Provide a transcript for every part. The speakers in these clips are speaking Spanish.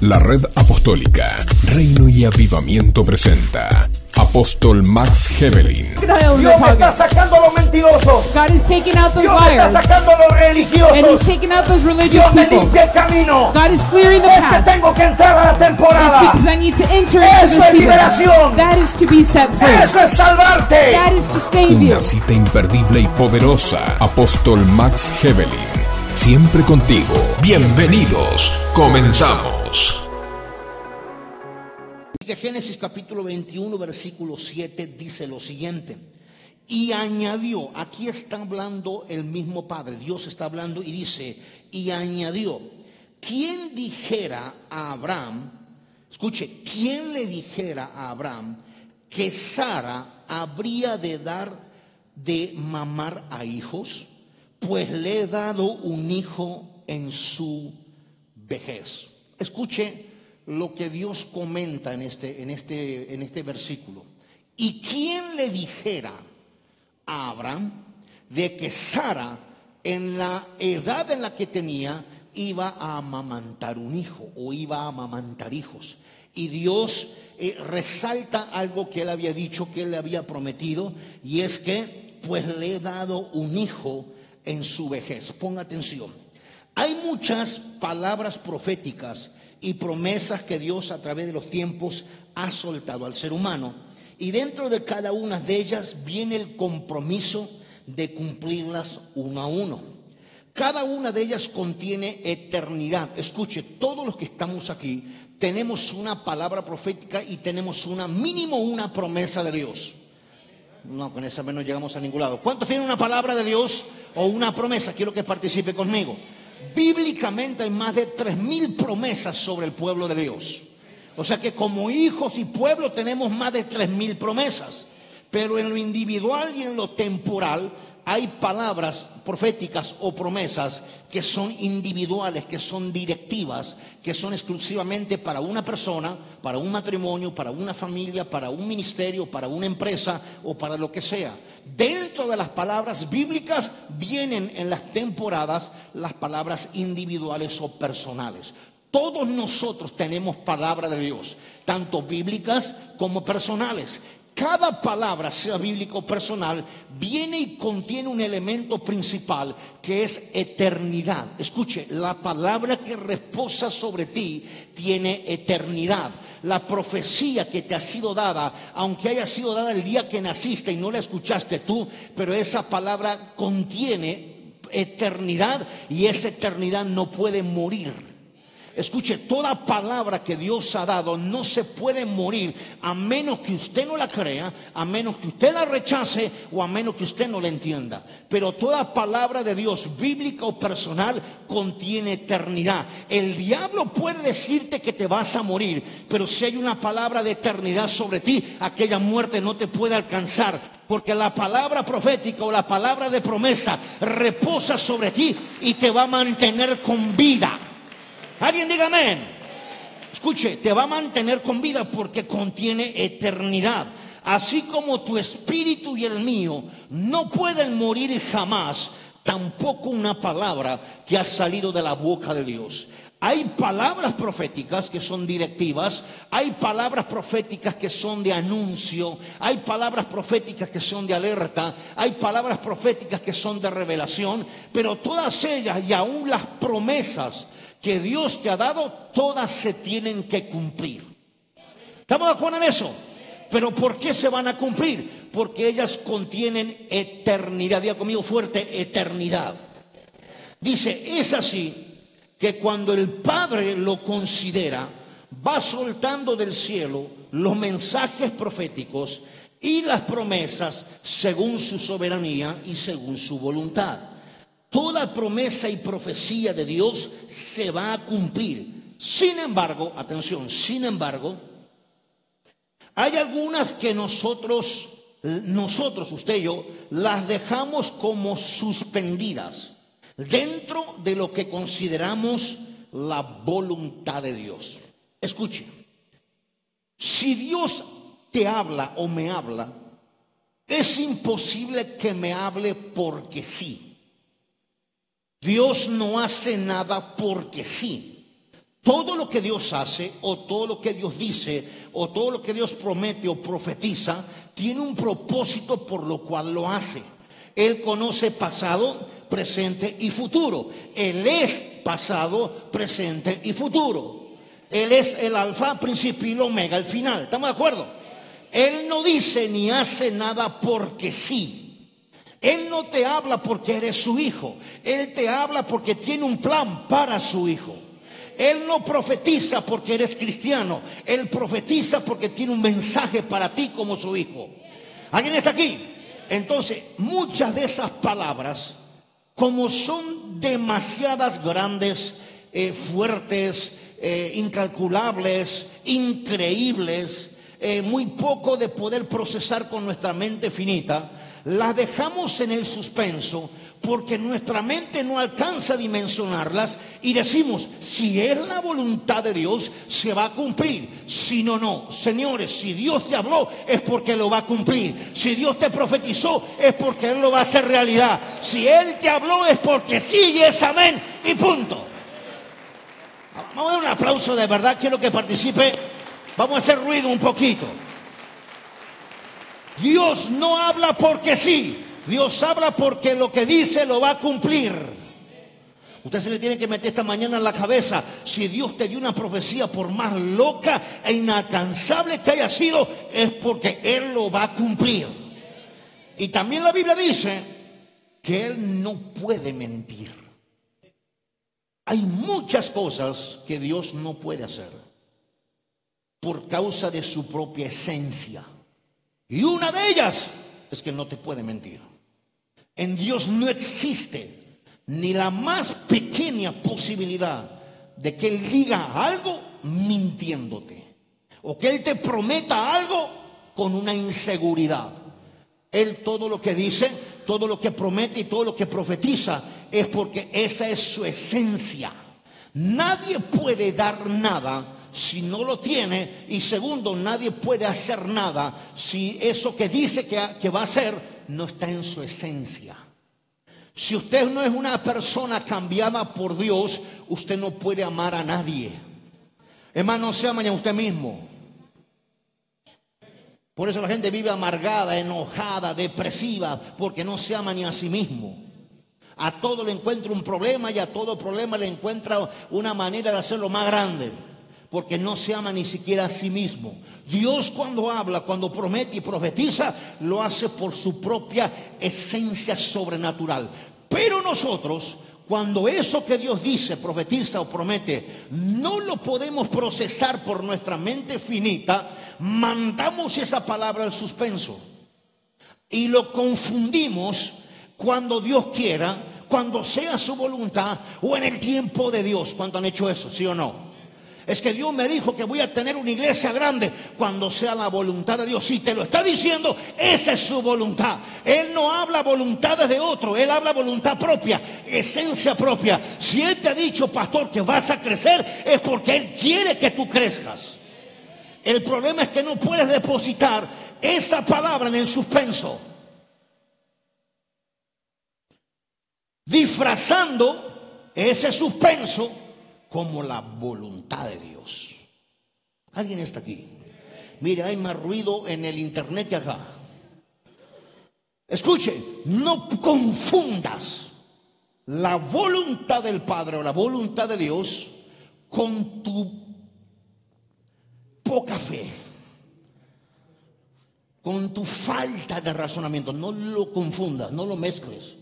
La red apostólica Reino y Avivamiento presenta Apóstol Max Hebelin. Dios me está sacando a los mentirosos. God is taking out those Dios me está liars. sacando a los And He's religiosos. taking out those religious Dios me people. limpia el camino. God is clearing the Es que path. tengo que entrar a la It's temporada. because I need to enter into Eso the es liberación. season. That is to be set free. Eso es salvarte. That is to save you. Una cita imperdible y poderosa. Apóstol Max Hebelin. Siempre contigo. Bienvenidos. Comenzamos. De Génesis capítulo 21, versículo 7 dice lo siguiente. Y añadió, aquí está hablando el mismo Padre, Dios está hablando y dice, y añadió, ¿quién dijera a Abraham, escuche, quién le dijera a Abraham que Sara habría de dar de mamar a hijos? Pues le he dado un hijo en su vejez. Escuche lo que Dios comenta en este, en este, en este versículo. ¿Y quién le dijera a Abraham de que Sara, en la edad en la que tenía, iba a amamantar un hijo o iba a amamantar hijos? Y Dios eh, resalta algo que él había dicho, que él le había prometido, y es que pues le he dado un hijo en su vejez. Ponga atención. Hay muchas palabras proféticas y promesas que Dios a través de los tiempos ha soltado al ser humano. Y dentro de cada una de ellas viene el compromiso de cumplirlas uno a uno. Cada una de ellas contiene eternidad. Escuche, todos los que estamos aquí tenemos una palabra profética y tenemos una mínimo una promesa de Dios. No, con esa menos llegamos a ningún lado. ¿Cuántos tienen una palabra de Dios o una promesa? Quiero que participe conmigo. Bíblicamente hay más de tres mil promesas sobre el pueblo de Dios. O sea que como hijos y pueblo tenemos más de tres mil promesas. Pero en lo individual y en lo temporal hay palabras proféticas o promesas que son individuales, que son directivas, que son exclusivamente para una persona, para un matrimonio, para una familia, para un ministerio, para una empresa o para lo que sea. Dentro de las palabras bíblicas vienen en las temporadas las palabras individuales o personales. Todos nosotros tenemos palabra de Dios, tanto bíblicas como personales. Cada palabra, sea bíblica o personal, viene y contiene un elemento principal que es eternidad. Escuche, la palabra que reposa sobre ti tiene eternidad. La profecía que te ha sido dada, aunque haya sido dada el día que naciste y no la escuchaste tú, pero esa palabra contiene eternidad y esa eternidad no puede morir. Escuche, toda palabra que Dios ha dado no se puede morir a menos que usted no la crea, a menos que usted la rechace o a menos que usted no la entienda. Pero toda palabra de Dios, bíblica o personal, contiene eternidad. El diablo puede decirte que te vas a morir, pero si hay una palabra de eternidad sobre ti, aquella muerte no te puede alcanzar. Porque la palabra profética o la palabra de promesa reposa sobre ti y te va a mantener con vida. Alguien diga amén. Escuche, te va a mantener con vida porque contiene eternidad. Así como tu espíritu y el mío no pueden morir jamás, tampoco una palabra que ha salido de la boca de Dios. Hay palabras proféticas que son directivas, hay palabras proféticas que son de anuncio, hay palabras proféticas que son de alerta, hay palabras proféticas que son de revelación, pero todas ellas y aún las promesas que Dios te ha dado, todas se tienen que cumplir. ¿Estamos de acuerdo en eso? Pero ¿por qué se van a cumplir? Porque ellas contienen eternidad. Diga conmigo fuerte, eternidad. Dice, es así que cuando el Padre lo considera, va soltando del cielo los mensajes proféticos y las promesas según su soberanía y según su voluntad. Toda promesa y profecía de Dios se va a cumplir. Sin embargo, atención, sin embargo, hay algunas que nosotros, nosotros, usted y yo, las dejamos como suspendidas dentro de lo que consideramos la voluntad de Dios. Escuche, si Dios te habla o me habla, es imposible que me hable porque sí. Dios no hace nada porque sí. Todo lo que Dios hace o todo lo que Dios dice o todo lo que Dios promete o profetiza tiene un propósito por lo cual lo hace. Él conoce pasado, presente y futuro. Él es pasado, presente y futuro. Él es el alfa, principio y el omega, el final. ¿Estamos de acuerdo? Él no dice ni hace nada porque sí. Él no te habla porque eres su hijo. Él te habla porque tiene un plan para su hijo. Él no profetiza porque eres cristiano. Él profetiza porque tiene un mensaje para ti como su hijo. ¿Alguien está aquí? Entonces, muchas de esas palabras, como son demasiadas grandes, eh, fuertes, eh, incalculables, increíbles, eh, muy poco de poder procesar con nuestra mente finita, las dejamos en el suspenso porque nuestra mente no alcanza a dimensionarlas y decimos, si es la voluntad de Dios, se va a cumplir. Si no, no. Señores, si Dios te habló, es porque lo va a cumplir. Si Dios te profetizó, es porque Él lo va a hacer realidad. Si Él te habló, es porque sí y es amén y punto. Vamos a dar un aplauso de verdad, quiero que participe. Vamos a hacer ruido un poquito. Dios no habla porque sí, Dios habla porque lo que dice lo va a cumplir. Usted se le tiene que meter esta mañana en la cabeza, si Dios te dio una profecía, por más loca e inalcanzable que haya sido, es porque Él lo va a cumplir. Y también la Biblia dice que Él no puede mentir. Hay muchas cosas que Dios no puede hacer por causa de su propia esencia. Y una de ellas es que no te puede mentir. En Dios no existe ni la más pequeña posibilidad de que Él diga algo mintiéndote. O que Él te prometa algo con una inseguridad. Él todo lo que dice, todo lo que promete y todo lo que profetiza es porque esa es su esencia. Nadie puede dar nada si no lo tiene y segundo, nadie puede hacer nada si eso que dice que, va a hacer no está en su esencia. Si usted no es una persona cambiada por Dios, usted no puede amar a nadie. Hermano, se ama a usted mismo. Por eso la gente vive amargada, enojada, depresiva, porque no se ama ni a sí mismo. A todo le encuentra un problema y a todo problema le encuentra una manera de hacerlo más grande porque no se ama ni siquiera a sí mismo. Dios cuando habla, cuando promete y profetiza, lo hace por su propia esencia sobrenatural. Pero nosotros, cuando eso que Dios dice, profetiza o promete, no lo podemos procesar por nuestra mente finita, mandamos esa palabra al suspenso y lo confundimos cuando Dios quiera, cuando sea su voluntad o en el tiempo de Dios. ¿Cuánto han hecho eso? ¿Sí o no? Es que Dios me dijo que voy a tener una iglesia grande cuando sea la voluntad de Dios. Si te lo está diciendo, esa es su voluntad. Él no habla voluntades de otro, Él habla voluntad propia, esencia propia. Si Él te ha dicho, pastor, que vas a crecer, es porque Él quiere que tú crezcas. El problema es que no puedes depositar esa palabra en el suspenso. Disfrazando ese suspenso como la voluntad de Dios. ¿Alguien está aquí? Mire, hay más ruido en el internet que acá. Escuche, no confundas la voluntad del Padre o la voluntad de Dios con tu poca fe, con tu falta de razonamiento. No lo confundas, no lo mezcles.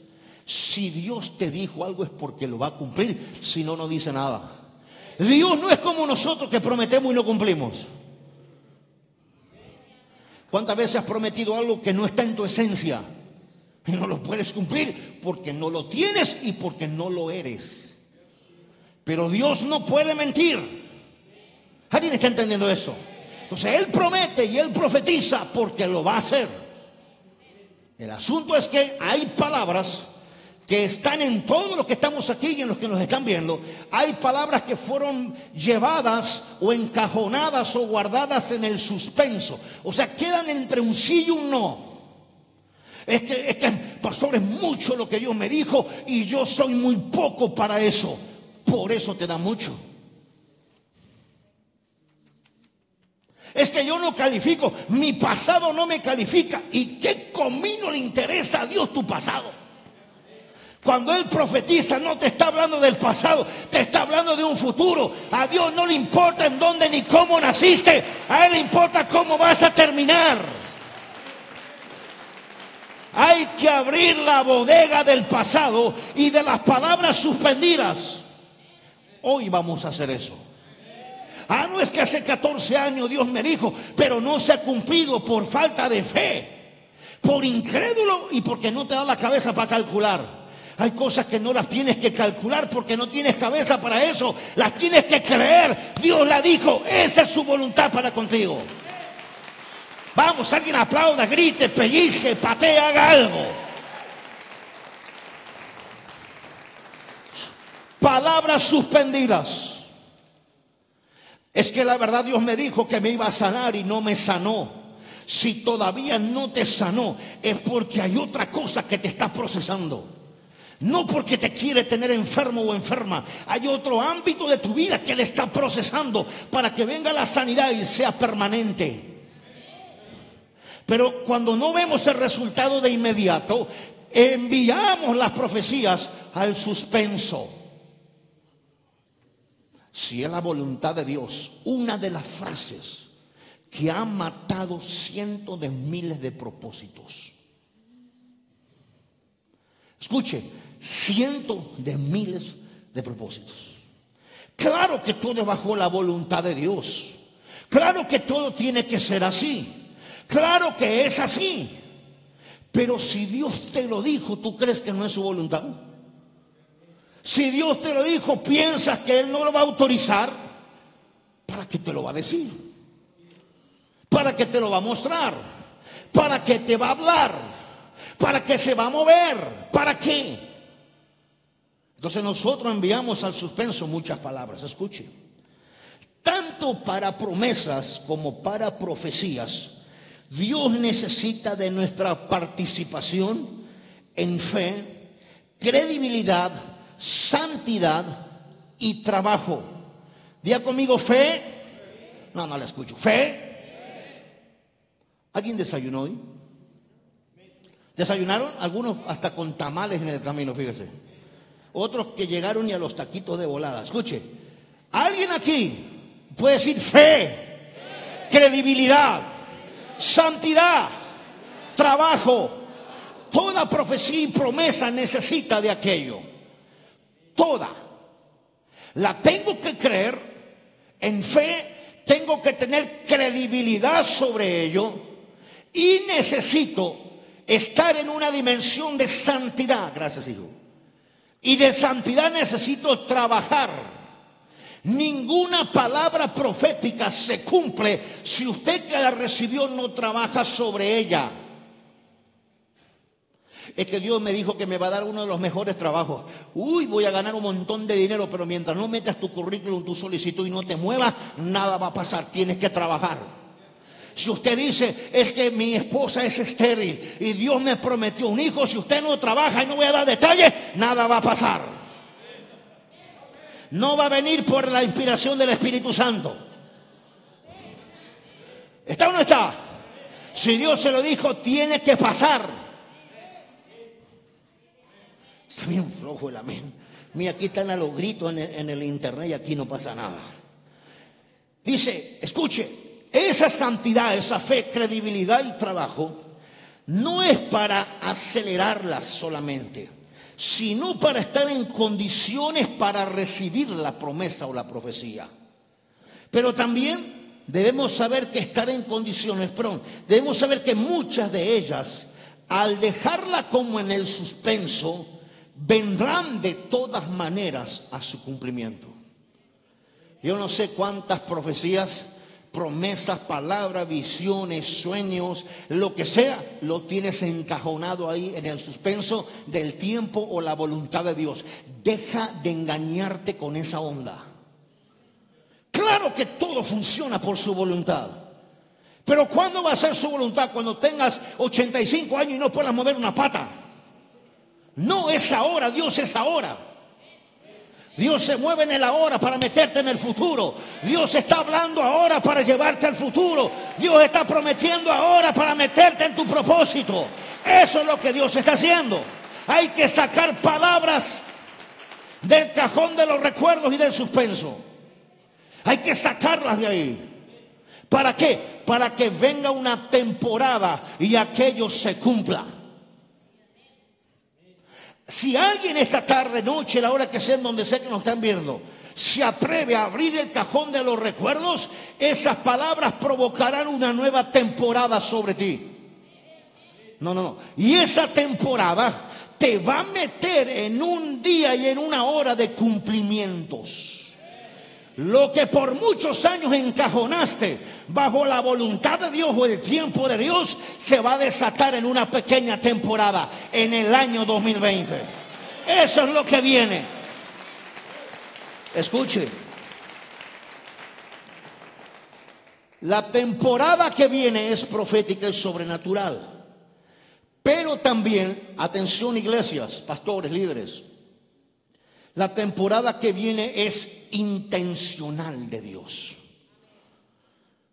Si Dios te dijo algo es porque lo va a cumplir, si no, no dice nada. Dios no es como nosotros que prometemos y no cumplimos. ¿Cuántas veces has prometido algo que no está en tu esencia? Y no lo puedes cumplir porque no lo tienes y porque no lo eres. Pero Dios no puede mentir. ¿Alguien está entendiendo eso? Entonces Él promete y Él profetiza porque lo va a hacer. El asunto es que hay palabras que están en todos los que estamos aquí y en los que nos están viendo, hay palabras que fueron llevadas o encajonadas o guardadas en el suspenso. O sea, quedan entre un sí y un no. Es que, es que, pastor, es mucho lo que Dios me dijo y yo soy muy poco para eso. Por eso te da mucho. Es que yo no califico, mi pasado no me califica. ¿Y qué comino le interesa a Dios tu pasado? Cuando Él profetiza no te está hablando del pasado, te está hablando de un futuro. A Dios no le importa en dónde ni cómo naciste, a Él le importa cómo vas a terminar. Hay que abrir la bodega del pasado y de las palabras suspendidas. Hoy vamos a hacer eso. Ah, no es que hace 14 años Dios me dijo, pero no se ha cumplido por falta de fe, por incrédulo y porque no te da la cabeza para calcular. Hay cosas que no las tienes que calcular porque no tienes cabeza para eso. Las tienes que creer. Dios la dijo. Esa es su voluntad para contigo. Vamos, alguien aplauda, grite, pellizque, patee, haga algo. Palabras suspendidas. Es que la verdad Dios me dijo que me iba a sanar y no me sanó. Si todavía no te sanó, es porque hay otra cosa que te está procesando. No porque te quiere tener enfermo o enferma. Hay otro ámbito de tu vida que le está procesando para que venga la sanidad y sea permanente. Pero cuando no vemos el resultado de inmediato, enviamos las profecías al suspenso. Si es la voluntad de Dios, una de las frases que ha matado cientos de miles de propósitos. Escuche, cientos de miles de propósitos. Claro que todo es bajo la voluntad de Dios. Claro que todo tiene que ser así. Claro que es así. Pero si Dios te lo dijo, ¿tú crees que no es su voluntad? Si Dios te lo dijo, piensas que Él no lo va a autorizar, ¿para qué te lo va a decir? ¿Para qué te lo va a mostrar? ¿Para qué te va a hablar? ¿Para qué se va a mover? ¿Para qué? Entonces nosotros enviamos al suspenso muchas palabras. Escuche. Tanto para promesas como para profecías, Dios necesita de nuestra participación en fe, credibilidad, santidad y trabajo. Día conmigo fe. No, no la escucho. Fe. ¿Alguien desayunó hoy? ¿Desayunaron? Algunos hasta con tamales en el camino, fíjese. Otros que llegaron y a los taquitos de volada. Escuche, alguien aquí puede decir fe, credibilidad, santidad, trabajo. Toda profecía y promesa necesita de aquello. Toda. La tengo que creer en fe, tengo que tener credibilidad sobre ello y necesito estar en una dimensión de santidad. Gracias, hijo. Y de santidad necesito trabajar. Ninguna palabra profética se cumple si usted que la recibió no trabaja sobre ella. Es que Dios me dijo que me va a dar uno de los mejores trabajos. Uy, voy a ganar un montón de dinero, pero mientras no metas tu currículum, tu solicitud y no te muevas, nada va a pasar. Tienes que trabajar. Si usted dice, es que mi esposa es estéril y Dios me prometió un hijo, si usted no trabaja y no voy a dar detalles, nada va a pasar. No va a venir por la inspiración del Espíritu Santo. ¿Está o no está? Si Dios se lo dijo, tiene que pasar. Está bien flojo el amén. Mira, aquí están a los gritos en el, en el internet y aquí no pasa nada. Dice, escuche, esa santidad, esa fe, credibilidad y trabajo no es para acelerarlas solamente, sino para estar en condiciones para recibir la promesa o la profecía. Pero también debemos saber que estar en condiciones, perdón, debemos saber que muchas de ellas, al dejarla como en el suspenso, vendrán de todas maneras a su cumplimiento. Yo no sé cuántas profecías promesas, palabras, visiones, sueños, lo que sea, lo tienes encajonado ahí en el suspenso del tiempo o la voluntad de Dios. Deja de engañarte con esa onda. Claro que todo funciona por su voluntad. Pero ¿cuándo va a ser su voluntad? Cuando tengas 85 años y no puedas mover una pata. No es ahora, Dios es ahora. Dios se mueve en el ahora para meterte en el futuro. Dios está hablando ahora para llevarte al futuro. Dios está prometiendo ahora para meterte en tu propósito. Eso es lo que Dios está haciendo. Hay que sacar palabras del cajón de los recuerdos y del suspenso. Hay que sacarlas de ahí. ¿Para qué? Para que venga una temporada y aquello se cumpla. Si alguien esta tarde, noche, la hora que sea, en donde sea que nos están viendo, se atreve a abrir el cajón de los recuerdos, esas palabras provocarán una nueva temporada sobre ti. No, no, no. Y esa temporada te va a meter en un día y en una hora de cumplimientos. Lo que por muchos años encajonaste bajo la voluntad de Dios o el tiempo de Dios se va a desatar en una pequeña temporada en el año 2020. Eso es lo que viene. Escuche. La temporada que viene es profética y sobrenatural. Pero también, atención iglesias, pastores, líderes, la temporada que viene es intencional de Dios.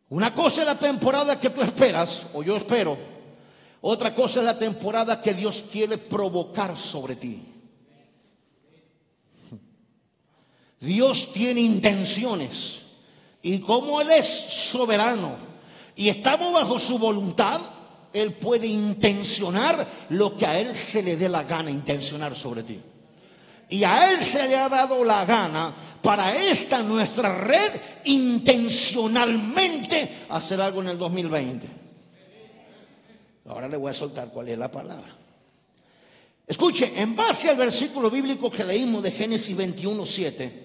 Una cosa es la temporada que tú esperas, o yo espero. Otra cosa es la temporada que Dios quiere provocar sobre ti. Dios tiene intenciones. Y como Él es soberano y estamos bajo su voluntad, Él puede intencionar lo que a Él se le dé la gana intencionar sobre ti. Y a Él se le ha dado la gana para esta nuestra red intencionalmente hacer algo en el 2020. Ahora le voy a soltar cuál es la palabra. Escuche, en base al versículo bíblico que leímos de Génesis 21, 7,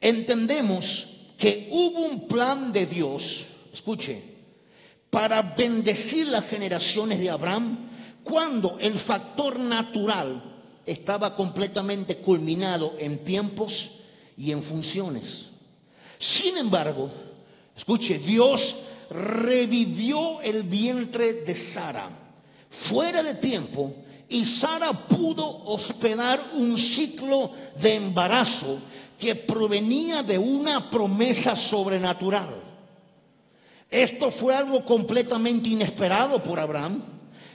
entendemos que hubo un plan de Dios, escuche, para bendecir las generaciones de Abraham cuando el factor natural estaba completamente culminado en tiempos y en funciones. Sin embargo, escuche, Dios revivió el vientre de Sara fuera de tiempo y Sara pudo hospedar un ciclo de embarazo que provenía de una promesa sobrenatural. Esto fue algo completamente inesperado por Abraham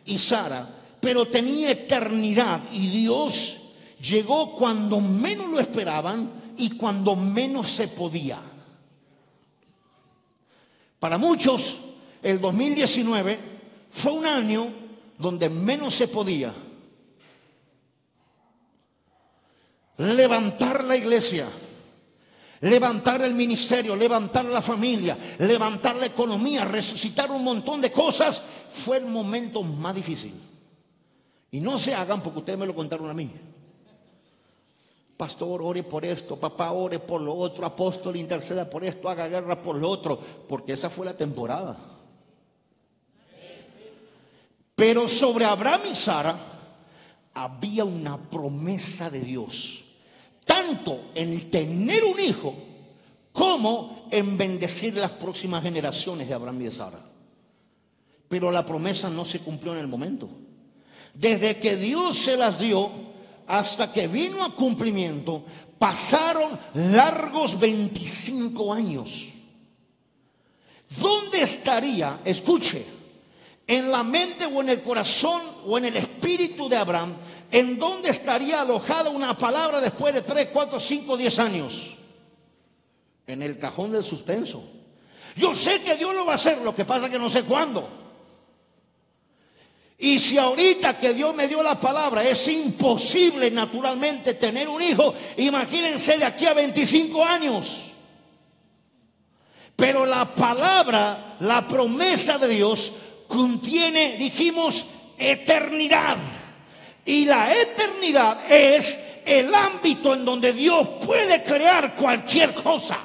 y Sara pero tenía eternidad y Dios llegó cuando menos lo esperaban y cuando menos se podía. Para muchos, el 2019 fue un año donde menos se podía. Levantar la iglesia, levantar el ministerio, levantar la familia, levantar la economía, resucitar un montón de cosas, fue el momento más difícil. Y no se hagan porque ustedes me lo contaron a mí. Pastor, ore por esto, papá, ore por lo otro, apóstol, interceda por esto, haga guerra por lo otro, porque esa fue la temporada. Pero sobre Abraham y Sara había una promesa de Dios, tanto en tener un hijo como en bendecir las próximas generaciones de Abraham y de Sara. Pero la promesa no se cumplió en el momento. Desde que Dios se las dio hasta que vino a cumplimiento, pasaron largos 25 años. ¿Dónde estaría, escuche, en la mente o en el corazón o en el espíritu de Abraham, en dónde estaría alojada una palabra después de 3, 4, 5, 10 años? En el cajón del suspenso. Yo sé que Dios lo va a hacer, lo que pasa que no sé cuándo. Y si ahorita que Dios me dio la palabra es imposible naturalmente tener un hijo, imagínense de aquí a 25 años. Pero la palabra, la promesa de Dios contiene, dijimos, eternidad. Y la eternidad es el ámbito en donde Dios puede crear cualquier cosa.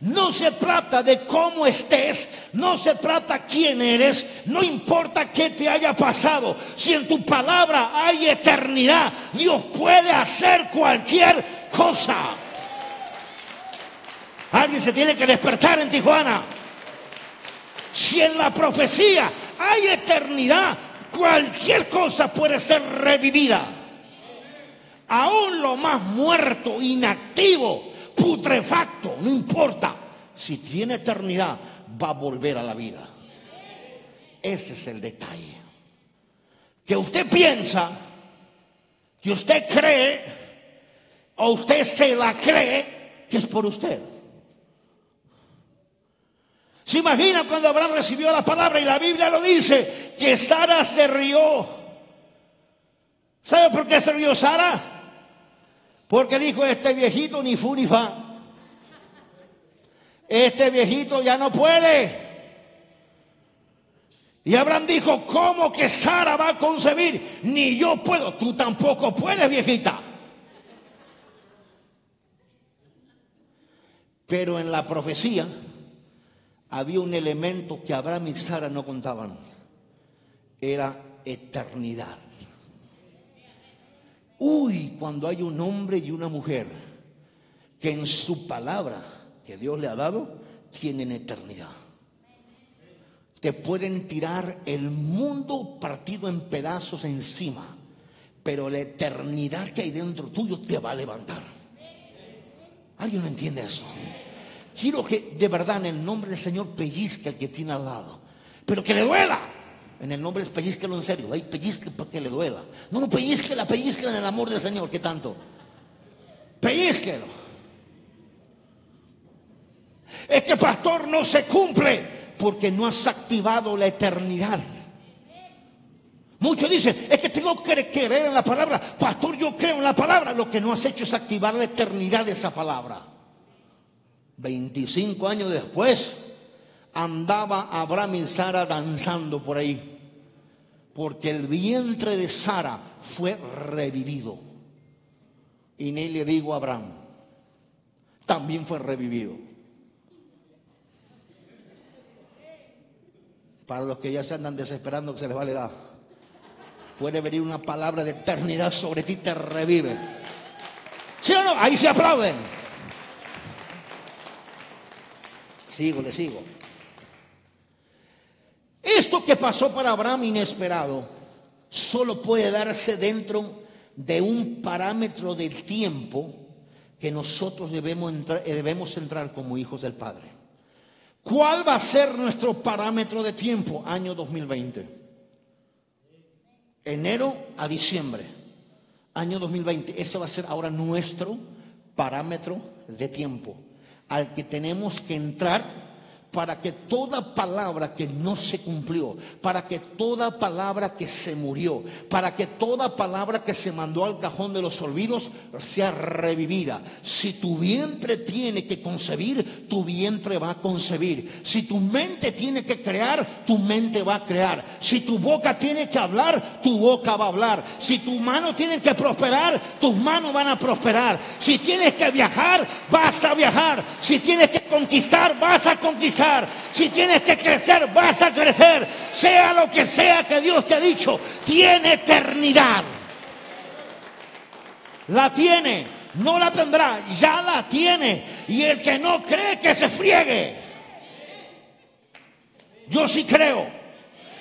No se trata de cómo estés, no se trata quién eres, no importa qué te haya pasado. Si en tu palabra hay eternidad, Dios puede hacer cualquier cosa. Alguien se tiene que despertar en Tijuana. Si en la profecía hay eternidad, cualquier cosa puede ser revivida. Aún lo más muerto, inactivo, no importa. Si tiene eternidad, va a volver a la vida. Ese es el detalle. Que usted piensa, que usted cree, o usted se la cree, que es por usted. ¿Se imagina cuando Abraham recibió la palabra y la Biblia lo dice? Que Sara se rió. ¿Sabe por qué se rió Sara? Porque dijo, este viejito ni fu ni fa. Este viejito ya no puede. Y Abraham dijo, ¿cómo que Sara va a concebir? Ni yo puedo, tú tampoco puedes, viejita. Pero en la profecía había un elemento que Abraham y Sara no contaban. Era eternidad. Uy, cuando hay un hombre y una mujer que en su palabra que Dios le ha dado tienen eternidad. Te pueden tirar el mundo partido en pedazos encima, pero la eternidad que hay dentro tuyo te va a levantar. ¿Alguien no entiende eso? Quiero que de verdad en el nombre del Señor pellizque al que tiene al lado, pero que le duela. En el nombre de pellizquelo en serio, hay pellizque para que le duela. No, no pellizquela, pellizquela en el amor del Señor, ¿qué tanto? Pellizquelo. Es que pastor no se cumple porque no has activado la eternidad. Muchos dicen, es que tengo que creer en la palabra. Pastor, yo creo en la palabra. Lo que no has hecho es activar la eternidad de esa palabra. 25 años después, andaba Abraham y Sara danzando por ahí. Porque el vientre de Sara fue revivido. Y ni le digo a Abraham, también fue revivido. Para los que ya se andan desesperando que se les va la edad. Puede venir una palabra de eternidad sobre ti, te revive. ¿Sí o no? Ahí se aplauden. Sigo, le sigo. Esto que pasó para Abraham inesperado solo puede darse dentro de un parámetro del tiempo que nosotros debemos entrar, debemos entrar como hijos del Padre. ¿Cuál va a ser nuestro parámetro de tiempo? Año 2020. Enero a diciembre. Año 2020. Ese va a ser ahora nuestro parámetro de tiempo al que tenemos que entrar para que toda palabra que no se cumplió, para que toda palabra que se murió, para que toda palabra que se mandó al cajón de los olvidos sea revivida. Si tu vientre tiene que concebir, tu vientre va a concebir. Si tu mente tiene que crear, tu mente va a crear. Si tu boca tiene que hablar, tu boca va a hablar. Si tu mano tiene que prosperar, tus manos van a prosperar. Si tienes que viajar, vas a viajar. Si tienes que conquistar, vas a conquistar. Si tienes que crecer, vas a crecer. Sea lo que sea que Dios te ha dicho, tiene eternidad. La tiene, no la tendrá, ya la tiene. Y el que no cree que se friegue. Yo sí creo.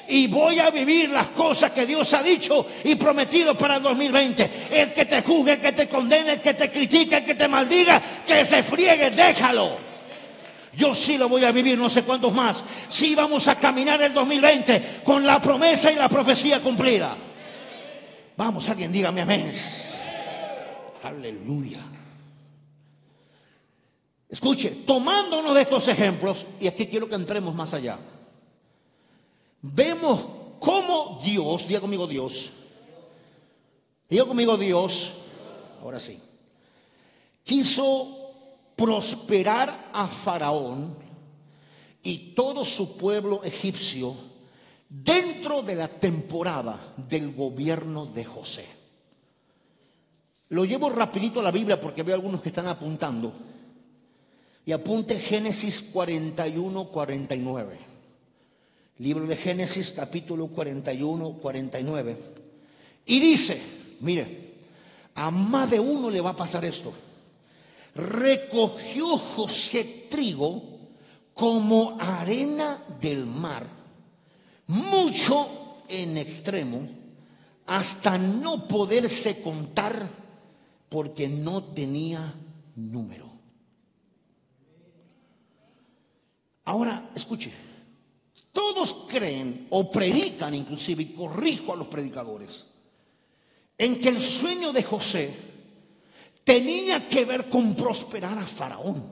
Y voy a vivir las cosas que Dios ha dicho y prometido para el 2020. El que te juzgue, el que te condene, el que te critique, el que te maldiga, que se friegue, déjalo. Yo sí lo voy a vivir, no sé cuántos más. Sí vamos a caminar el 2020 con la promesa y la profecía cumplida. Vamos, alguien dígame amén. Aleluya. Escuche, tomándonos de estos ejemplos, y aquí quiero que entremos más allá. Vemos cómo Dios, diga conmigo Dios, diga conmigo Dios, ahora sí, quiso prosperar a Faraón y todo su pueblo egipcio dentro de la temporada del gobierno de José. Lo llevo rapidito a la Biblia porque veo algunos que están apuntando. Y apunte Génesis 41, 49. Libro de Génesis capítulo 41, 49. Y dice, mire, a más de uno le va a pasar esto recogió José trigo como arena del mar, mucho en extremo, hasta no poderse contar porque no tenía número. Ahora, escuche, todos creen o predican inclusive, y corrijo a los predicadores, en que el sueño de José tenía que ver con prosperar a Faraón.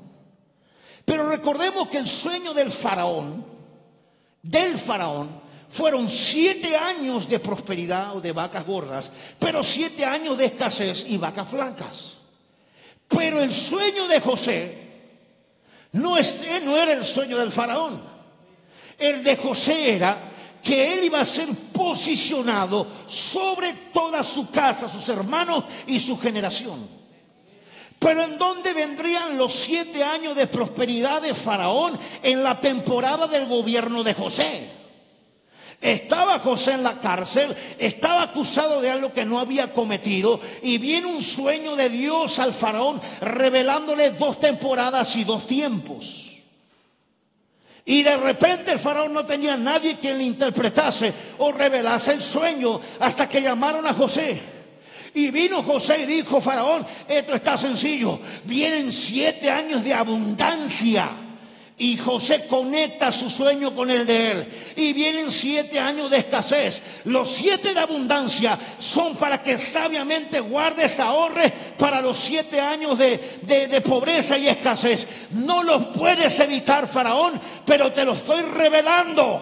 Pero recordemos que el sueño del Faraón, del Faraón, fueron siete años de prosperidad o de vacas gordas, pero siete años de escasez y vacas flacas. Pero el sueño de José no, es, no era el sueño del faraón. El de José era que él iba a ser posicionado sobre toda su casa, sus hermanos y su generación. Pero ¿en dónde vendrían los siete años de prosperidad de Faraón en la temporada del gobierno de José? Estaba José en la cárcel, estaba acusado de algo que no había cometido y viene un sueño de Dios al faraón revelándole dos temporadas y dos tiempos. Y de repente el faraón no tenía nadie quien le interpretase o revelase el sueño hasta que llamaron a José. Y vino José y dijo, faraón, esto está sencillo, vienen siete años de abundancia y José conecta su sueño con el de él. Y vienen siete años de escasez. Los siete de abundancia son para que sabiamente guardes, ahorres para los siete años de, de pobreza y escasez. No los puedes evitar, Faraón, pero te lo estoy revelando.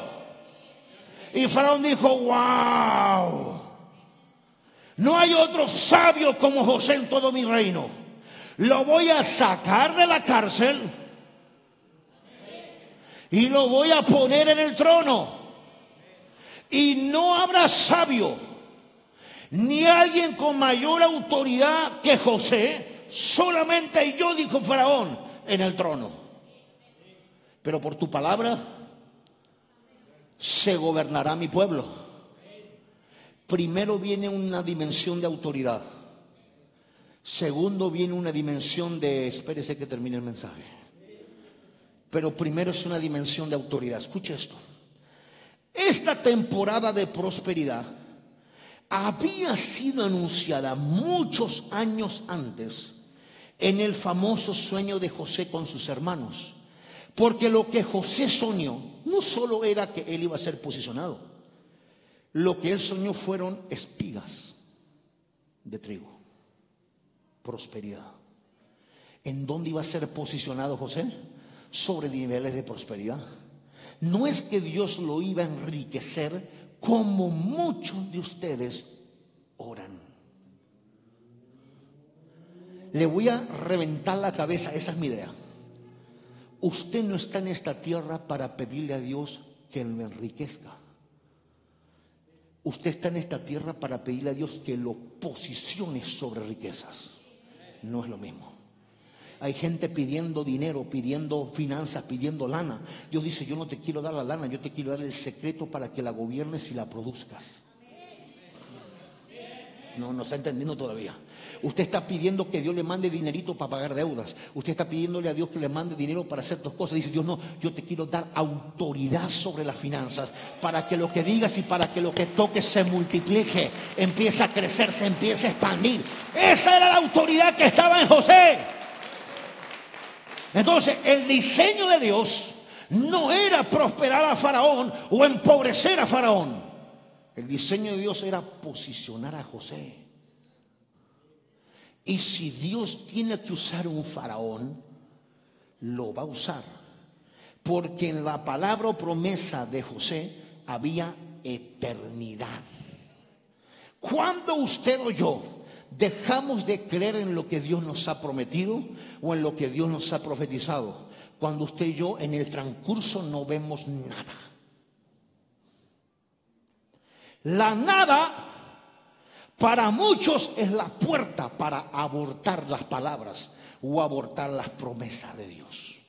Y Faraón dijo, wow. No hay otro sabio como José en todo mi reino. Lo voy a sacar de la cárcel y lo voy a poner en el trono. Y no habrá sabio, ni alguien con mayor autoridad que José, solamente yo, dijo Faraón, en el trono. Pero por tu palabra se gobernará mi pueblo. Primero viene una dimensión de autoridad. Segundo viene una dimensión de, espérese que termine el mensaje. Pero primero es una dimensión de autoridad. Escucha esto. Esta temporada de prosperidad había sido anunciada muchos años antes en el famoso sueño de José con sus hermanos. Porque lo que José soñó no solo era que él iba a ser posicionado, lo que él soñó fueron espigas de trigo, prosperidad. ¿En dónde iba a ser posicionado José? sobre niveles de prosperidad. No es que Dios lo iba a enriquecer como muchos de ustedes oran. Le voy a reventar la cabeza, esa es mi idea. Usted no está en esta tierra para pedirle a Dios que lo enriquezca. Usted está en esta tierra para pedirle a Dios que lo posicione sobre riquezas. No es lo mismo. Hay gente pidiendo dinero, pidiendo finanzas, pidiendo lana. Dios dice, yo no te quiero dar la lana, yo te quiero dar el secreto para que la gobiernes y la produzcas. No, no está entendiendo todavía. Usted está pidiendo que Dios le mande dinerito para pagar deudas. Usted está pidiéndole a Dios que le mande dinero para hacer dos cosas. Dice Dios, no, yo te quiero dar autoridad sobre las finanzas para que lo que digas y para que lo que toques se multiplique, empiece a crecer, se empiece a expandir. Esa era la autoridad que estaba en José. Entonces, el diseño de Dios no era prosperar a Faraón o empobrecer a Faraón. El diseño de Dios era posicionar a José. Y si Dios tiene que usar un faraón, lo va a usar. Porque en la palabra o promesa de José había eternidad. Cuando usted o yo dejamos de creer en lo que Dios nos ha prometido o en lo que Dios nos ha profetizado, cuando usted y yo en el transcurso no vemos nada. La nada para muchos es la puerta para abortar las palabras o abortar las promesas de Dios.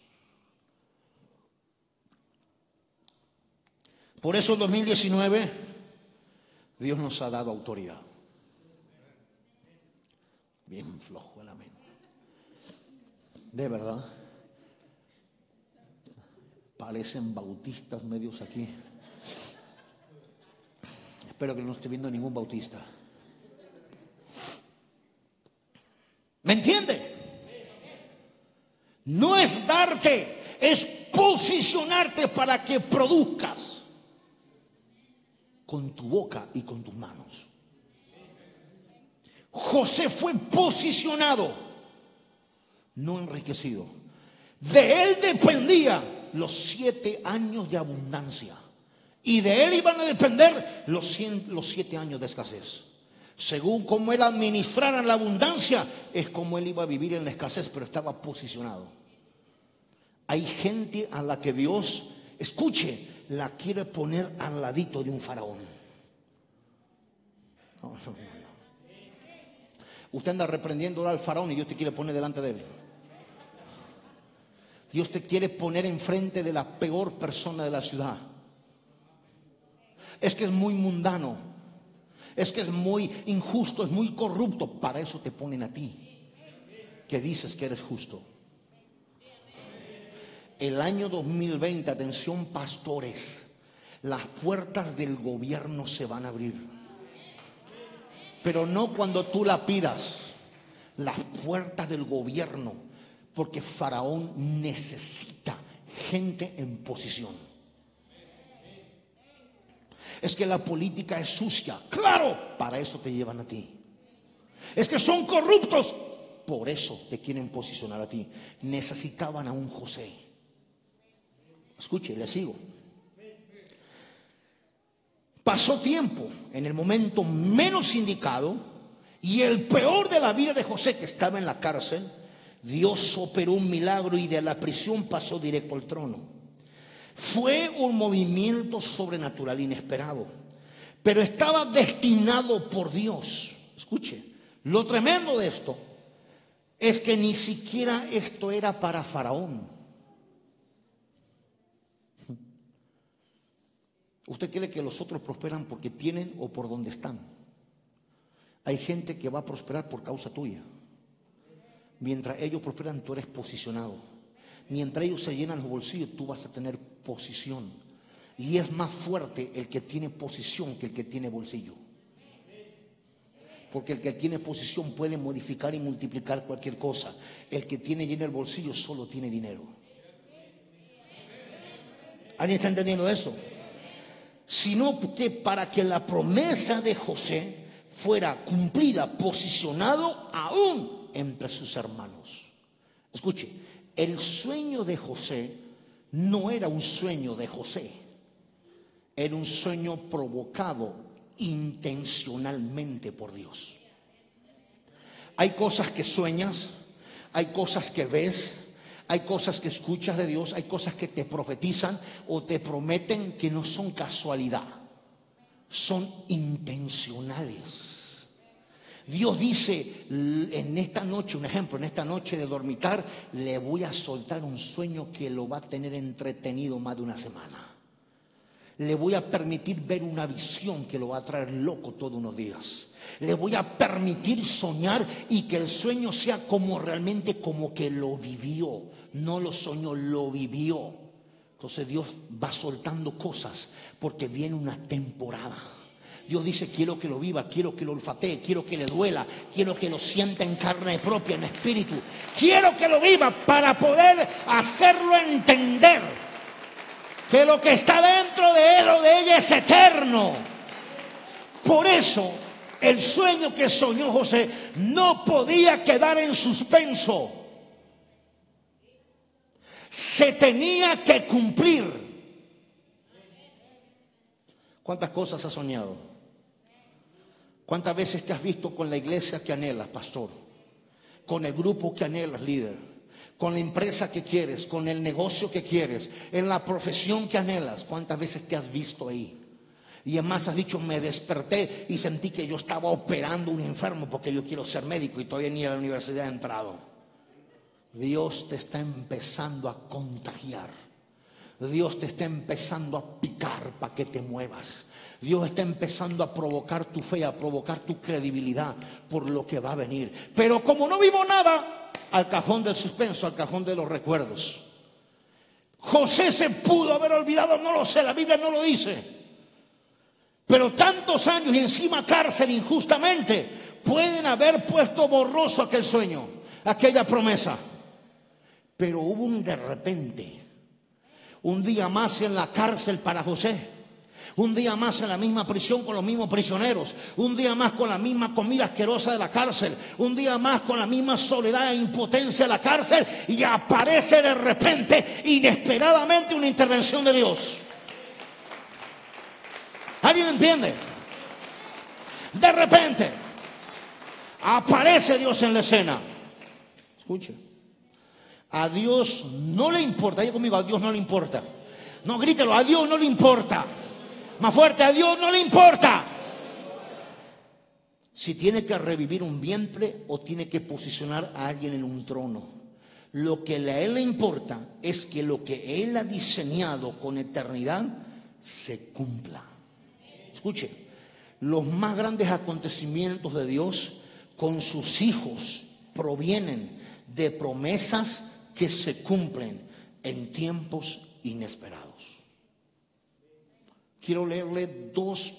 Por eso en 2019 Dios nos ha dado autoridad. Bien flojo el amén. De verdad. Parecen bautistas medios aquí. Espero que no esté viendo ningún bautista. ¿Me entiende? No es darte, es posicionarte para que produzcas con tu boca y con tus manos. José fue posicionado, no enriquecido. De él dependía los siete años de abundancia. Y de él iban a depender los, siete años de escasez. Según cómo él administrara la abundancia, es como él iba a vivir en la escasez, pero estaba posicionado. Hay gente a la que Dios, escuche, la quiere poner al ladito de un faraón. No, no, no. Usted anda reprendiendo al faraón y Dios te quiere poner delante de él. Dios te quiere poner enfrente de la peor persona de la ciudad. Es que es muy mundano. Es que es muy injusto, es muy corrupto. Para eso te ponen a ti, que dices que eres justo. El año 2020, atención pastores, las puertas del gobierno se van a abrir. Pero no cuando tú la pidas, las puertas del gobierno, porque Faraón necesita gente en posición. Es que la política es sucia. Claro, para eso te llevan a ti. Es que son corruptos. Por eso te quieren posicionar a ti. Necesitaban a un José. Escuche, le sigo. Pasó tiempo en el momento menos indicado y el peor de la vida de José, que estaba en la cárcel, Dios operó un milagro y de la prisión pasó directo al trono. Fue un movimiento sobrenatural inesperado, pero estaba destinado por Dios. Escuche, lo tremendo de esto es que ni siquiera esto era para Faraón. ¿Usted cree que los otros prosperan porque tienen o por donde están? Hay gente que va a prosperar por causa tuya. Mientras ellos prosperan, tú eres posicionado. Mientras ellos se llenan los bolsillos, tú vas a tener posición. Y es más fuerte el que tiene posición que el que tiene bolsillo. Porque el que tiene posición puede modificar y multiplicar cualquier cosa. El que tiene lleno el bolsillo solo tiene dinero. ¿Alguien está entendiendo eso? Sino que para que la promesa de José fuera cumplida, posicionado aún entre sus hermanos. Escuche, el sueño de José no era un sueño de José, era un sueño provocado intencionalmente por Dios. Hay cosas que sueñas, hay cosas que ves, hay cosas que escuchas de Dios, hay cosas que te profetizan o te prometen que no son casualidad, son intencionales. Dios dice en esta noche, un ejemplo, en esta noche de dormitar, le voy a soltar un sueño que lo va a tener entretenido más de una semana. Le voy a permitir ver una visión que lo va a traer loco todos unos días. Le voy a permitir soñar y que el sueño sea como realmente como que lo vivió. No lo soñó, lo vivió. Entonces Dios va soltando cosas porque viene una temporada. Dios dice, quiero que lo viva, quiero que lo olfatee, quiero que le duela, quiero que lo sienta en carne propia, en espíritu. Quiero que lo viva para poder hacerlo entender que lo que está dentro de él o de ella es eterno. Por eso el sueño que soñó José no podía quedar en suspenso. Se tenía que cumplir. ¿Cuántas cosas has soñado? ¿Cuántas veces te has visto con la iglesia que anhelas, pastor? Con el grupo que anhelas, líder. Con la empresa que quieres, con el negocio que quieres, en la profesión que anhelas. ¿Cuántas veces te has visto ahí? Y además has dicho, me desperté y sentí que yo estaba operando un enfermo porque yo quiero ser médico y todavía ni a la universidad he entrado. Dios te está empezando a contagiar. Dios te está empezando a picar para que te muevas. Dios está empezando a provocar tu fe, a provocar tu credibilidad por lo que va a venir. Pero como no vimos nada, al cajón del suspenso, al cajón de los recuerdos. José se pudo haber olvidado, no lo sé, la Biblia no lo dice. Pero tantos años y encima cárcel injustamente pueden haber puesto borroso aquel sueño. aquella promesa. Pero hubo un de repente, un día más en la cárcel para José. Un día más en la misma prisión con los mismos prisioneros. Un día más con la misma comida asquerosa de la cárcel. Un día más con la misma soledad e impotencia de la cárcel. Y aparece de repente, inesperadamente, una intervención de Dios. ¿Alguien entiende? De repente, aparece Dios en la escena. Escuche. A Dios no le importa. Diga conmigo, a Dios no le importa. No, grítelo, a Dios no le importa. Más fuerte, a Dios no le importa. Si tiene que revivir un vientre o tiene que posicionar a alguien en un trono. Lo que a Él le importa es que lo que Él ha diseñado con eternidad se cumpla. Escuche, los más grandes acontecimientos de Dios con sus hijos provienen de promesas que se cumplen en tiempos inesperados. Quiero leerle dos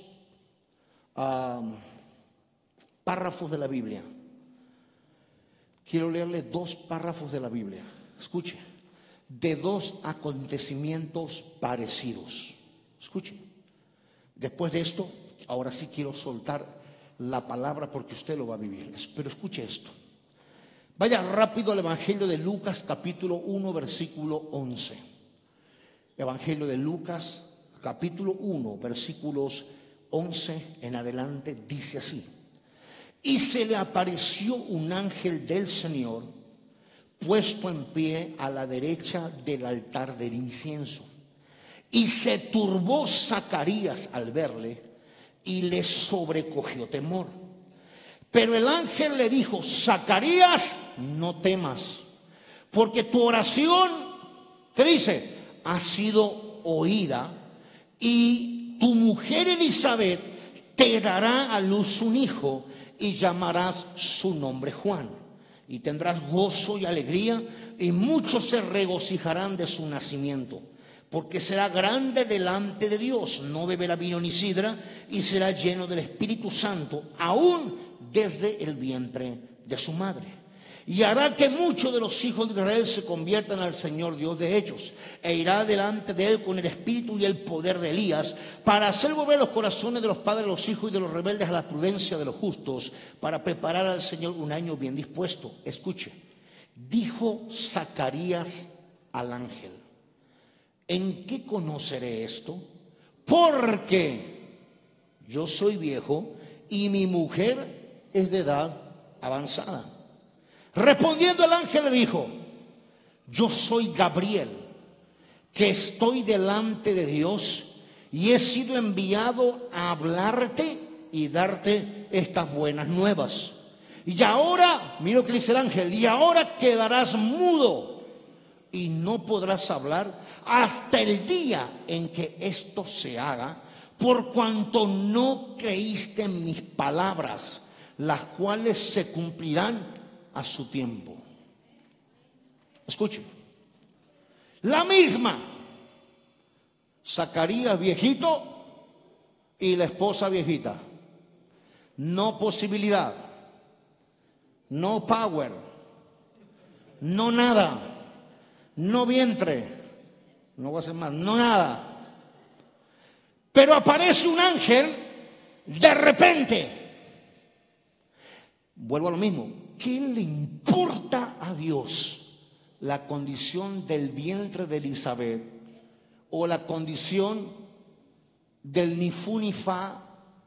párrafos de la Biblia. Quiero leerle dos párrafos de la Biblia. Escuche, de dos acontecimientos parecidos. Escuche. Después de esto, ahora sí quiero soltar la palabra porque usted lo va a vivir. Pero escuche esto. Vaya rápido al Evangelio de Lucas capítulo 1 versículo 11. Evangelio de Lucas capítulo 1 versículos 11 en adelante dice así. Y se le apareció un ángel del Señor puesto en pie a la derecha del altar del incienso. Y se turbó Zacarías al verle y le sobrecogió temor. Pero el ángel le dijo, Zacarías, no temas, porque tu oración, ¿qué dice? Ha sido oída y tu mujer Elizabeth te dará a luz un hijo y llamarás su nombre Juan. Y tendrás gozo y alegría y muchos se regocijarán de su nacimiento. Porque será grande delante de Dios, no beberá vino ni sidra y será lleno del Espíritu Santo, aún desde el vientre de su madre. Y hará que muchos de los hijos de Israel se conviertan al Señor Dios de ellos. E irá delante de él con el espíritu y el poder de Elías para hacer volver los corazones de los padres de los hijos y de los rebeldes a la prudencia de los justos, para preparar al Señor un año bien dispuesto. Escuche, dijo Zacarías al ángel, ¿en qué conoceré esto? Porque yo soy viejo y mi mujer es de edad avanzada. Respondiendo el ángel le dijo, yo soy Gabriel, que estoy delante de Dios y he sido enviado a hablarte y darte estas buenas nuevas. Y ahora, mira lo que dice el ángel, y ahora quedarás mudo y no podrás hablar hasta el día en que esto se haga, por cuanto no creíste en mis palabras, las cuales se cumplirán a su tiempo. Escuchen, la misma Zacarías viejito y la esposa viejita. No posibilidad, no power, no nada, no vientre, no voy a hacer más, no nada. Pero aparece un ángel de repente. Vuelvo a lo mismo. ¿Qué le importa a Dios la condición del vientre de Elizabeth o la condición del ni fu fa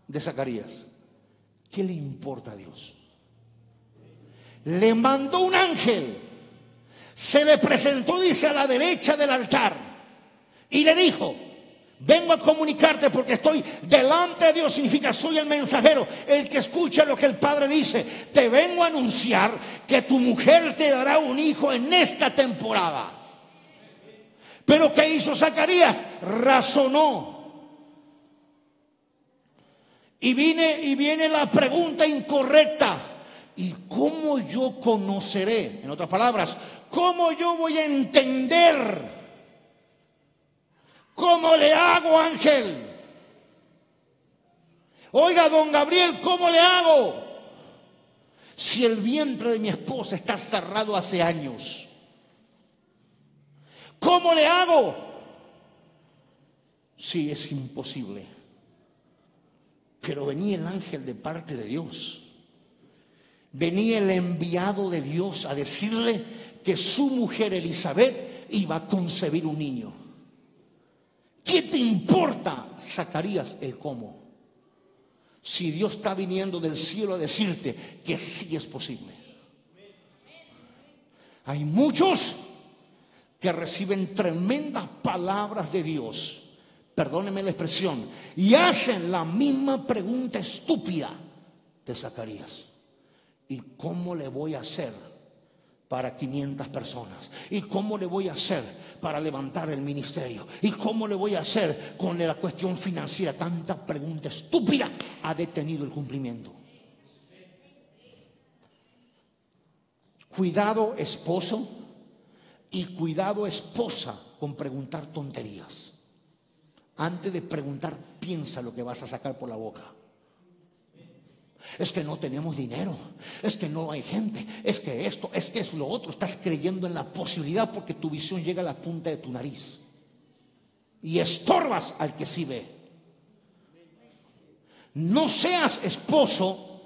de Zacarías? ¿Qué le importa a Dios? Le mandó un ángel, se le presentó, dice, a la derecha del altar y le dijo, Vengo a comunicarte porque estoy delante de Dios. Significa, soy el mensajero, el que escucha lo que el Padre dice. Te vengo a anunciar que tu mujer te dará un hijo en esta temporada. Pero ¿qué hizo Zacarías? Razonó. Y viene, y viene la pregunta incorrecta. ¿Y cómo yo conoceré? En otras palabras, ¿cómo yo voy a entender? ¿Cómo le hago, ángel? Oiga, don Gabriel, ¿cómo le hago? Si el vientre de mi esposa está cerrado hace años, ¿cómo le hago? Sí, es imposible. Pero venía el ángel de parte de Dios. Venía el enviado de Dios a decirle que su mujer Elizabeth iba a concebir un niño. ¿Qué te importa, Zacarías, el cómo? Si Dios está viniendo del cielo a decirte que sí es posible. Hay muchos que reciben tremendas palabras de Dios, perdóneme la expresión, y hacen la misma pregunta estúpida de Zacarías. ¿Y cómo le voy a hacer para 500 personas? ¿Y cómo le voy a hacer para levantar el ministerio? ¿Y cómo le voy a hacer con la cuestión financiera? Tanta pregunta estúpida ha detenido el cumplimiento. Cuidado esposo y cuidado esposa con preguntar tonterías. Antes de preguntar, piensa lo que vas a sacar por la boca. Es que no tenemos dinero, es que no hay gente, es que esto, es que es lo otro. Estás creyendo en la posibilidad porque tu visión llega a la punta de tu nariz. Y estorbas al que sí ve. No seas esposo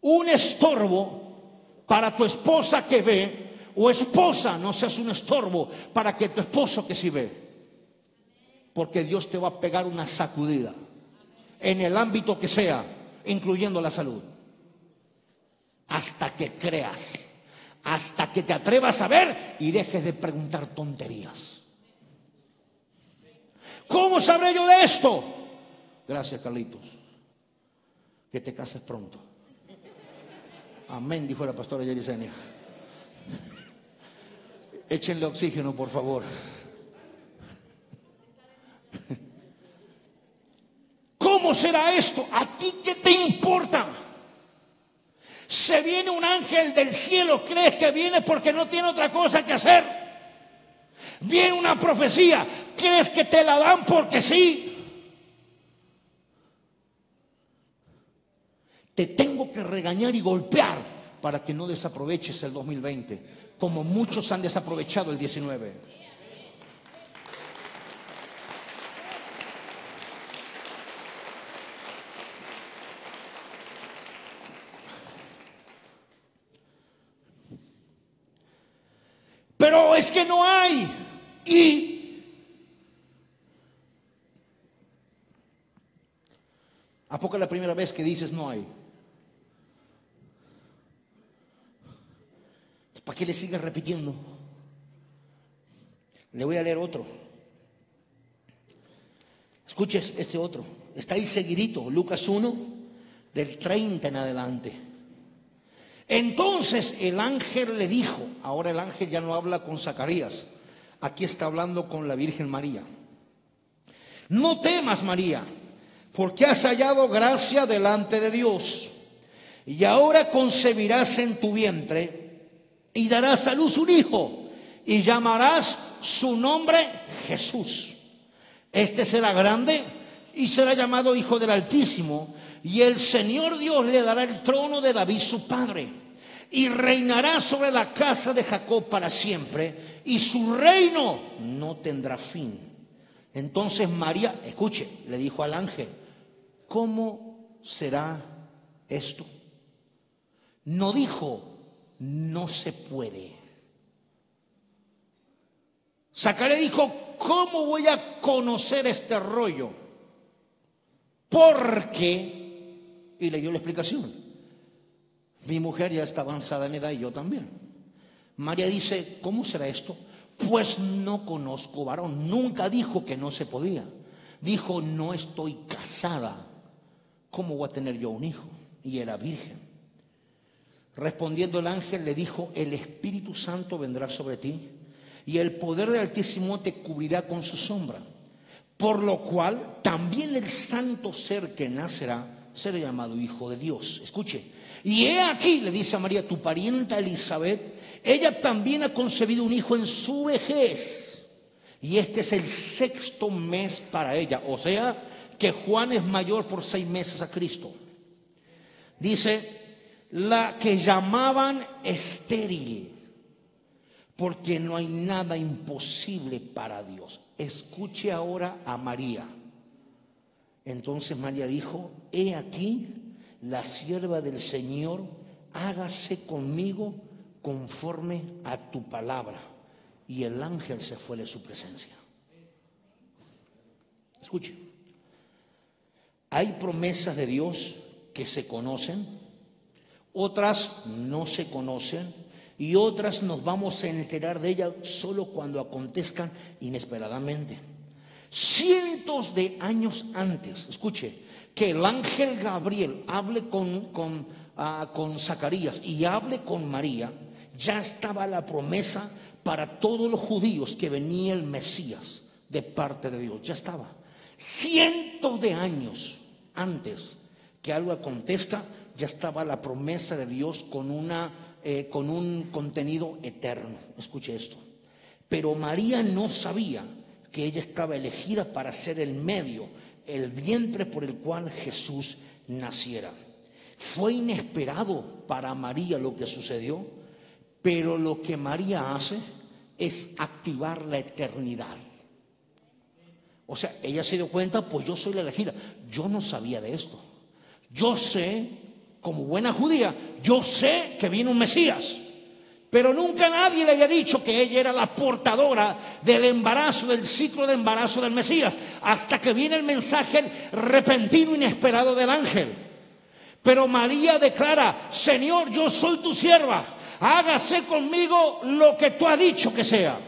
un estorbo para tu esposa que ve, o esposa, no seas un estorbo para que tu esposo que sí ve. Porque Dios te va a pegar una sacudida en el ámbito que sea incluyendo la salud. Hasta que creas, hasta que te atrevas a ver y dejes de preguntar tonterías. ¿Cómo sabré yo de esto? Gracias, Carlitos. Que te cases pronto. Amén, dijo la pastora Yerisenia. Échenle oxígeno, por favor. ¿Cómo será esto? ¿A ti qué te importa? Se viene un ángel del cielo, crees que viene porque no tiene otra cosa que hacer. Viene una profecía, crees que te la dan porque sí. Te tengo que regañar y golpear para que no desaproveches el 2020, como muchos han desaprovechado el 19. Pero es hay. Y ¿A poco es la primera vez que dices no hay? ¿Para qué le sigues repitiendo? Le voy a leer otro. Escuches este otro. Está ahí seguidito, Lucas 1, del 30 en adelante. Entonces el ángel le dijo, ahora el ángel ya no habla con Zacarías, aquí está hablando con la Virgen María. No temas, María, porque has hallado gracia delante de Dios. Y ahora concebirás en tu vientre y darás a luz un hijo y llamarás su nombre Jesús. Este será grande y será llamado Hijo del Altísimo y el Señor Dios le dará el trono de David su padre y reinará sobre la casa de Jacob para siempre y su reino no tendrá fin. Entonces María, escuche, le dijo al ángel, ¿cómo será esto? No dijo, no se puede. Sacaré dijo, ¿cómo voy a conocer este rollo? Porque, y le dio la explicación, mi mujer ya está avanzada en edad y yo también. María dice, ¿cómo será esto? Pues no conozco varón. Nunca dijo que no se podía. Dijo, no estoy casada. ¿Cómo voy a tener yo un hijo? Y era virgen. Respondiendo el ángel le dijo, el Espíritu Santo vendrá sobre ti y el poder del Altísimo te cubrirá con su sombra. Por lo cual también el santo ser que nacerá será llamado Hijo de Dios. Escuche, y he aquí, le dice a María, tu parienta Elizabeth, ella también ha concebido un hijo en su vejez. Y este es el sexto mes para ella. O sea, que Juan es mayor por seis meses a Cristo. Dice, la que llamaban estéril, porque no hay nada imposible para Dios. Escuche ahora a María. Entonces María dijo, he aquí la sierva del Señor, hágase conmigo conforme a tu palabra. Y el ángel se fue de su presencia. Escuche, hay promesas de Dios que se conocen, otras no se conocen y otras nos vamos a enterar de ellas solo cuando acontezcan inesperadamente. Cientos de años antes, escuche, que el ángel Gabriel hable con, con, ah, con Zacarías y hable con María, ya estaba la promesa para todos los judíos que venía el Mesías de parte de Dios, ya estaba. Cientos de años antes que algo acontezca, ya estaba la promesa de Dios con, una, eh, con un contenido eterno. Escuche esto. Pero María no sabía que ella estaba elegida para ser el medio, el vientre por el cual Jesús naciera. Fue inesperado para María lo que sucedió, pero lo que María hace es activar la eternidad. O sea, ella se dio cuenta, pues yo soy la elegida. Yo no sabía de esto. Yo sé, como buena judía, yo sé que viene un Mesías. Pero nunca nadie le había dicho que ella era la portadora del embarazo, del ciclo de embarazo del Mesías, hasta que viene el mensaje repentino, inesperado del ángel. Pero María declara, Señor, yo soy tu sierva, hágase conmigo lo que tú has dicho que sea.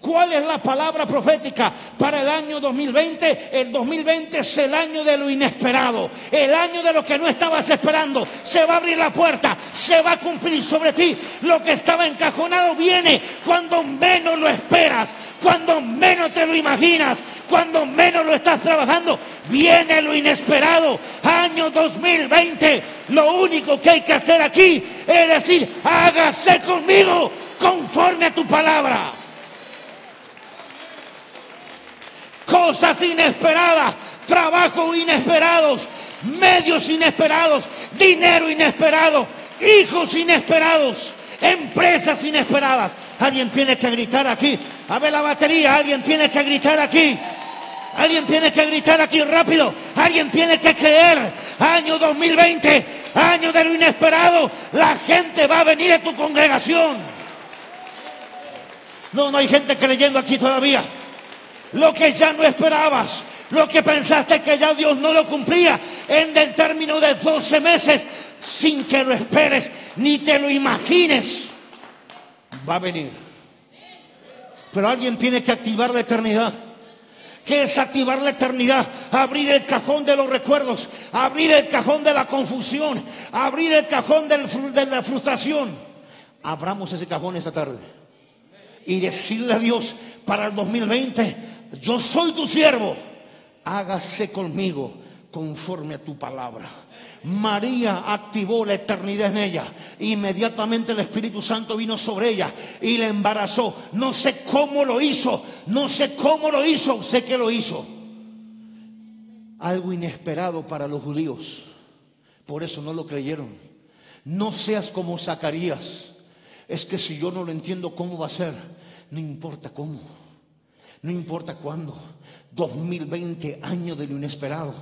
¿Cuál es la palabra profética para el año 2020? El 2020 es el año de lo inesperado, el año de lo que no estabas esperando. Se va a abrir la puerta, se va a cumplir sobre ti. Lo que estaba encajonado viene cuando menos lo esperas, cuando menos te lo imaginas, cuando menos lo estás trabajando. Viene lo inesperado, año 2020. Lo único que hay que hacer aquí es decir, hágase conmigo conforme a tu palabra. Cosas inesperadas, trabajos inesperados, medios inesperados, dinero inesperado, hijos inesperados, empresas inesperadas. Alguien tiene que gritar aquí. A ver la batería, alguien tiene que gritar aquí. Alguien tiene que gritar aquí rápido. Alguien tiene que creer. Año 2020, año de lo inesperado. La gente va a venir a tu congregación. No, no hay gente creyendo aquí todavía lo que ya no esperabas, lo que pensaste que ya Dios no lo cumplía en el término de 12 meses, sin que lo esperes ni te lo imagines, va a venir. Pero alguien tiene que activar la eternidad. ¿Qué es activar la eternidad? Abrir el cajón de los recuerdos, abrir el cajón de la confusión, abrir el cajón de la frustración. Abramos ese cajón esta tarde y decirle a Dios para el 2020, yo soy tu siervo, hágase conmigo conforme a tu palabra. María activó la eternidad en ella. Inmediatamente el Espíritu Santo vino sobre ella y la embarazó. No sé cómo lo hizo, no sé cómo lo hizo, sé que lo hizo. Algo inesperado para los judíos. Por eso no lo creyeron. No seas como Zacarías. Es que si yo no lo entiendo cómo va a ser, no importa cómo. No importa cuándo. 2020, año de lo inesperado.